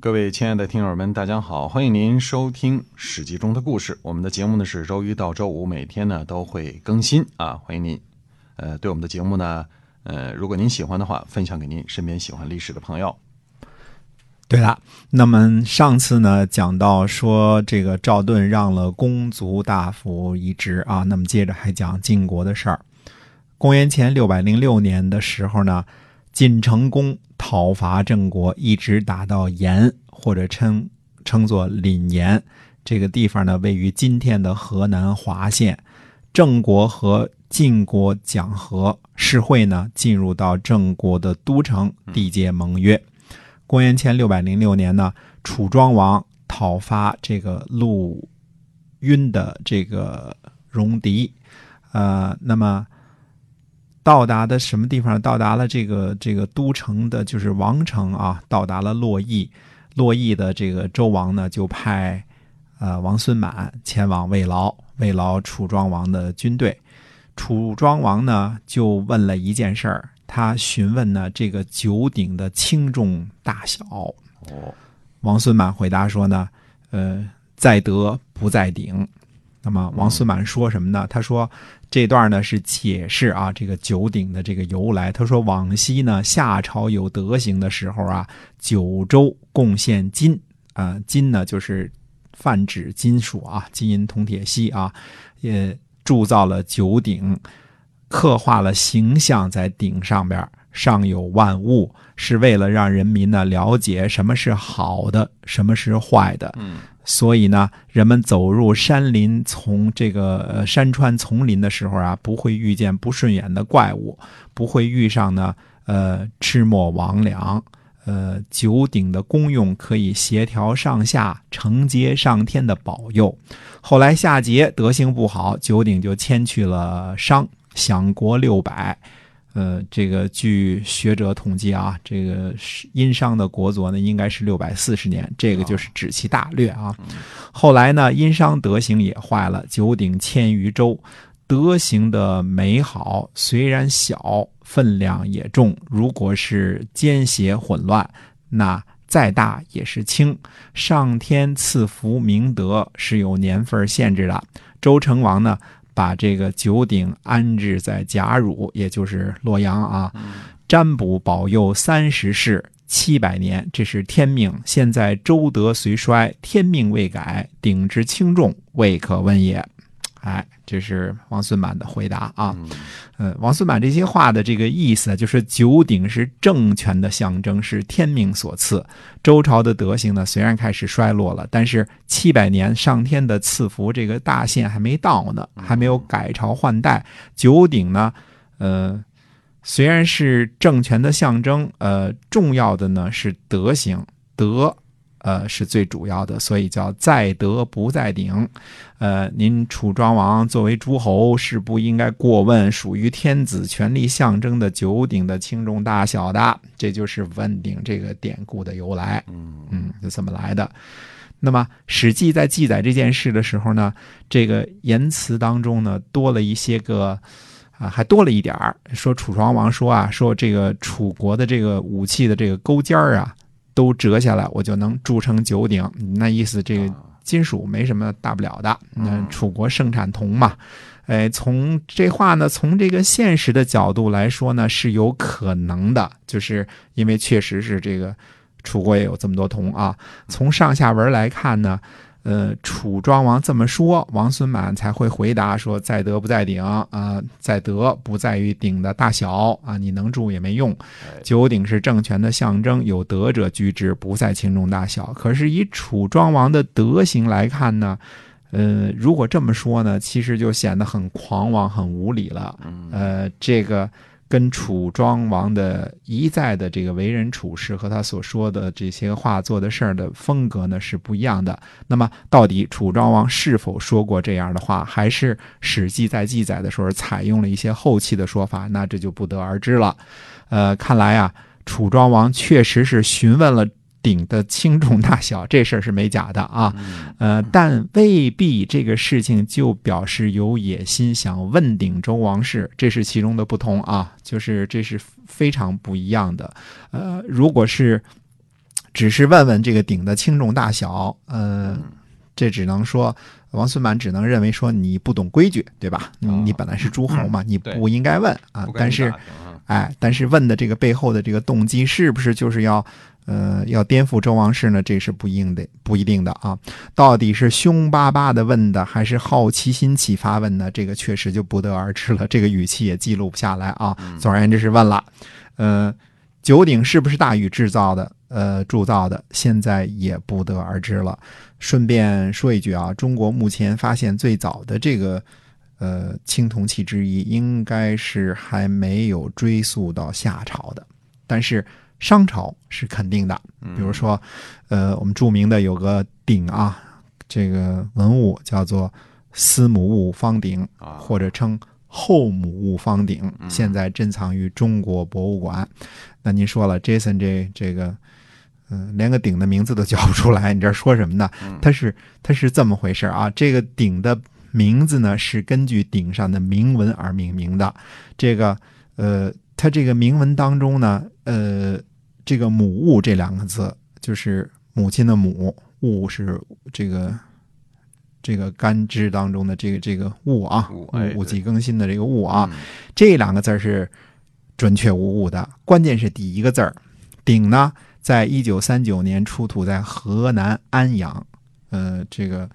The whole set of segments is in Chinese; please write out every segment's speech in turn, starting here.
各位亲爱的听友们，大家好，欢迎您收听《史记》中的故事。我们的节目呢是周一到周五每天呢都会更新啊，欢迎您。呃，对我们的节目呢，呃，如果您喜欢的话，分享给您身边喜欢历史的朋友。对了，那么上次呢讲到说这个赵盾让了公族大夫一职啊，那么接着还讲晋国的事儿。公元前六百零六年的时候呢，晋成公。讨伐郑国，一直打到延，或者称称作临延这个地方呢，位于今天的河南滑县。郑国和晋国讲和，世会呢进入到郑国的都城，缔结盟约。公元前六百零六年呢，楚庄王讨伐这个陆晕的这个戎狄，呃，那么。到达的什么地方？到达了这个这个都城的，就是王城啊。到达了洛邑，洛邑的这个周王呢，就派呃王孙满前往慰劳慰劳楚庄王的军队。楚庄王呢，就问了一件事儿，他询问呢这个九鼎的轻重大小。哦，王孙满回答说呢，呃，在德不在鼎。那么王孙满说什么呢？他说。这段呢是解释啊这个九鼎的这个由来。他说，往昔呢夏朝有德行的时候啊，九州贡献金啊，金呢就是泛指金属啊，金银铜铁锡啊，也铸造了九鼎，刻画了形象在鼎上边，上有万物，是为了让人民呢了解什么是好的，什么是坏的。嗯。所以呢，人们走入山林、从这个山川丛林的时候啊，不会遇见不顺眼的怪物，不会遇上呢呃魑魅魍魉。呃，九鼎的功用可以协调上下、承接上天的保佑。后来夏桀德行不好，九鼎就迁去了商，享国六百。呃，这个据学者统计啊，这个殷商的国祚呢，应该是六百四十年，这个就是指其大略啊。后来呢，殷商德行也坏了，九鼎迁于周，德行的美好虽然小，分量也重。如果是奸邪混乱，那再大也是轻。上天赐福明德是有年份限制的。周成王呢？把这个九鼎安置在贾汝，也就是洛阳啊，占卜保佑三十世七百年，这是天命。现在周德虽衰，天命未改，鼎之轻重未可问也。哎，这是王孙满的回答啊。呃，王孙满这些话的这个意思，就是九鼎是政权的象征，是天命所赐。周朝的德行呢，虽然开始衰落了，但是七百年上天的赐福，这个大限还没到呢，还没有改朝换代。九鼎呢，呃，虽然是政权的象征，呃，重要的呢是德行，德。呃，是最主要的，所以叫在德不在鼎。呃，您楚庄王作为诸侯，是不应该过问属于天子权力象征的九鼎的轻重大小的。这就是问鼎这个典故的由来。嗯嗯，是怎么来的？那么《史记》在记载这件事的时候呢，这个言辞当中呢，多了一些个啊，还多了一点儿，说楚庄王说啊，说这个楚国的这个武器的这个钩尖儿啊。都折下来，我就能铸成九鼎。那意思，这个金属没什么大不了的。那楚国盛产铜嘛，哎，从这话呢，从这个现实的角度来说呢，是有可能的，就是因为确实是这个楚国也有这么多铜啊。从上下文来看呢。呃，楚庄王这么说，王孙满才会回答说：“在德不在鼎啊，在德不在于鼎的大小啊，你能住也没用。九鼎是政权的象征，有德者居之，不在轻重大小。可是以楚庄王的德行来看呢，呃，如果这么说呢，其实就显得很狂妄、很无理了。呃，这个。”跟楚庄王的一再的这个为人处事和他所说的这些话做的事儿的风格呢是不一样的。那么，到底楚庄王是否说过这样的话，还是《史记》在记载的时候采用了一些后期的说法？那这就不得而知了。呃，看来啊，楚庄王确实是询问了。鼎的轻重大小，这事儿是没假的啊，呃，但未必这个事情就表示有野心想问鼎周王室，这是其中的不同啊，就是这是非常不一样的。呃，如果是只是问问这个鼎的轻重大小，呃，嗯。这只能说王孙满只能认为说你不懂规矩，对吧？你本来是诸侯嘛，你不应该问啊但是哎，但是问的这个背后的这个动机是不是就是要呃要颠覆周王室呢？这是不一定的，不一定的啊。到底是凶巴巴的问的，还是好奇心启发问的？这个确实就不得而知了。这个语气也记录不下来啊。总而言之是问了，呃，九鼎是不是大禹制造的？呃，铸造的，现在也不得而知了。顺便说一句啊，中国目前发现最早的这个呃青铜器之一，应该是还没有追溯到夏朝的，但是商朝是肯定的。比如说，呃，我们著名的有个鼎啊，这个文物叫做司母戊方鼎，啊，或者称后母戊方鼎，嗯现在珍藏于中国博物馆。那您说了，Jason 这这个，嗯、连个鼎的名字都叫不出来，你这说什么呢？嗯它是它是这么回事啊，这个鼎的名字呢是根据鼎上的铭文而命名的。这个呃，它这个铭文当中呢，呃，这个“母戊”这两个字，就是母亲的母，戊是这个这个干支当中的这个这个戊啊，戊己更新的这个戊啊，嗯这两个字是准确无误的。关键是第一个字儿，鼎呢，在一九三九年出土在河南安阳，呃，这个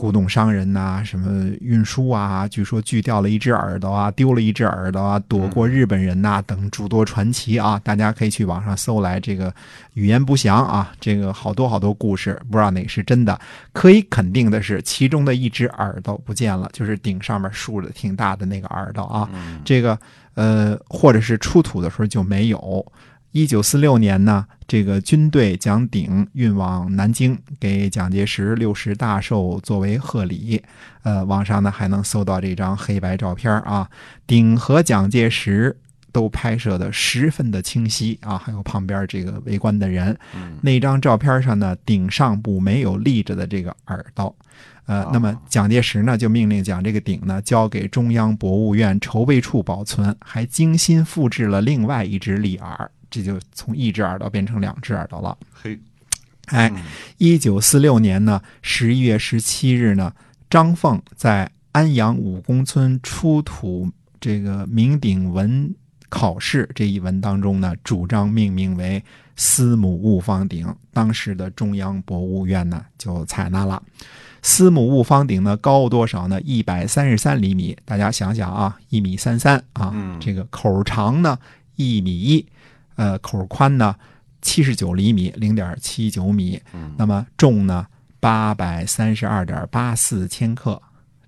古董商人呐、什么运输啊，据说锯掉了一只耳朵啊，丢了一只耳朵啊，躲过日本人呐、等诸多传奇啊，大家可以去网上搜来，这个语言不详啊，这个好多好多故事，不知道哪个是真的。可以肯定的是，其中的一只耳朵不见了，就是顶上面竖着挺大的那个耳朵啊。这个呃，或者是出土的时候就没有。一九四六年呢，这个军队将鼎运往南京，给蒋介石六十大寿作为贺礼。呃，网上呢还能搜到这张黑白照片啊，鼎和蒋介石都拍摄的十分的清晰啊，还有旁边这个围观的人。嗯那张照片上呢，鼎上部没有立着的这个耳朵。呃哦，那么蒋介石呢就命令将这个鼎呢交给中央博物院筹备处保存，还精心复制了另外一只立耳，这就从一只耳朵变成两只耳朵了。嘿，哎，嗯一九四六年呢，十一月十七日呢，张凤在安阳武公村出土这个明鼎文考试这一文当中呢，主张命名为司母戊方鼎。当时的中央博物院呢就采纳了。司母戊方鼎呢高多少呢？一百三十三厘米。大家想想啊，一米三三啊，嗯这个口长呢一米一，呃，口宽呢七十九厘米，零点七九米。嗯那么重呢八百三十二点八四千克。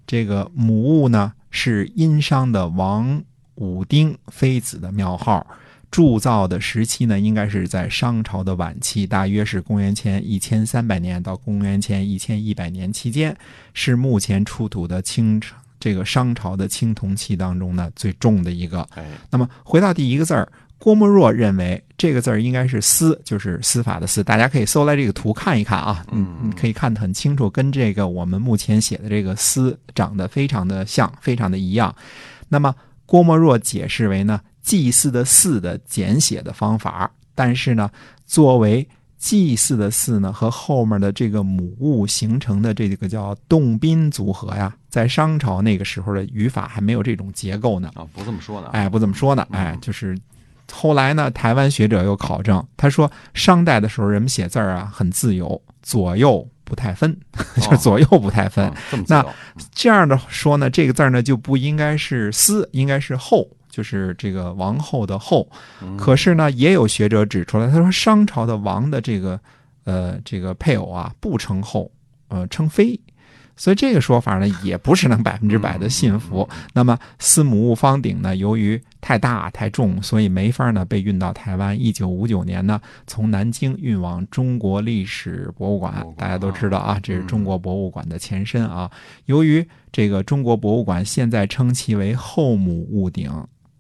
这个母物呢是殷商的王武丁妃子的庙号，铸造的时期呢应该是在商朝的晚期，大约是公元前一千三百年到公元前一千一百年期间，是目前出土的清这个商朝的青铜器当中呢最重的一个。哎，那么回到第一个字儿，郭沫若认为这个字儿应该是司，就是司法的司。大家可以搜来这个图看一看啊，嗯你可以看得很清楚，跟这个我们目前写的这个司长得非常的像，非常的一样。那么郭沫若解释为呢，祭祀的祀的简写的方法，但是呢，作为祭祀的祀呢和后面的这个母物形成的这个叫动宾组合呀，在商朝那个时候的语法还没有这种结构呢。啊，不这么说的啊，哎，不这么说呢，哎，就是后来呢，台湾学者又考证，他说商代的时候人们写字儿啊很自由，左右不太分，就是左右不太分。那这样的说呢，这个字儿呢就不应该是司，应该是后，就是这个王后的后。嗯可是呢，也有学者指出来，他说商朝的王的这个呃这个配偶啊不称后，呃称妃。所以这个说法呢，也不是能百分之百的信服。那么司母戊方鼎呢，由于太大太重，所以没法呢被运到台湾。一九五九年呢，从南京运往中国历史博物馆博物。馆大家都知道啊，这是中国博物馆的前身啊。由于这个中国博物馆现在称其为后母戊鼎，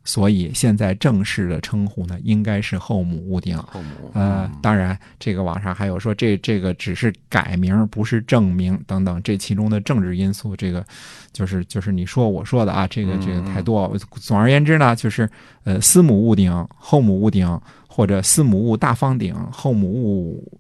所以现在正式的称呼呢，应该是后母戊母，呃嗯，当然，这个网上还有说这这个只是改名，不是正名等等，这其中的政治因素，这个就是就是你说我说的啊，这个这个太多。总而言之呢，就是呃，司母戊鼎、后母戊鼎，或者司母戊大方鼎、后母戊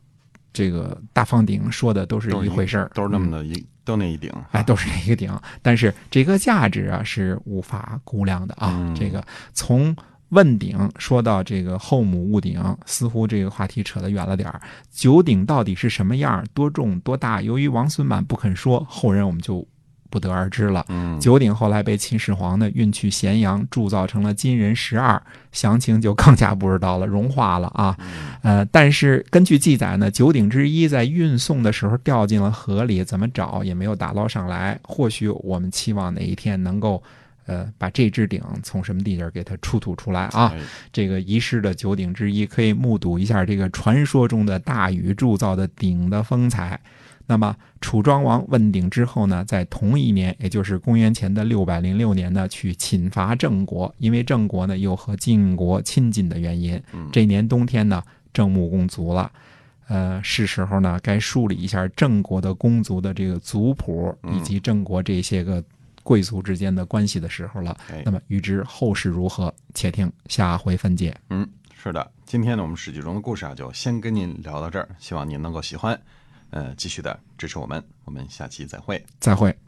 这个大方鼎说的都是一回事儿，都是那嗯么的一，都那一顶。哎，都是那一个顶，但是这个价值啊是无法估量的啊。嗯这个从问鼎说到这个后母戊鼎，似乎这个话题扯得远了点儿。九鼎到底是什么样儿，多重多大？由于王孙满不肯说，后人我们就不得而知了。嗯，九鼎后来被秦始皇呢运去咸阳，铸造成了金人十二，详情就更加不知道了，融化了啊。呃，但是根据记载呢，九鼎之一在运送的时候掉进了河里，怎么找也没有打捞上来。或许我们期望哪一天能够，呃，把这只鼎从什么地界儿给它出土出来啊。哎这个遗失的九鼎之一，可以目睹一下这个传说中的大禹铸造的鼎的风采。那么，楚庄王问鼎之后呢，在同一年，也就是公元前的六百零六年呢，去侵伐郑国，因为郑国呢又和晋国亲近的原因，这年冬天呢，郑穆公卒了。呃，是时候呢，该梳理一下郑国的公族的这个族谱，以及郑国这些个贵族之间的关系的时候了。哎那么，预知后事如何，且听下回分解。嗯，是的，今天呢，我们史记中的故事啊，就先跟您聊到这儿，希望您能够喜欢，呃，继续的支持我们，我们下期再会。再会。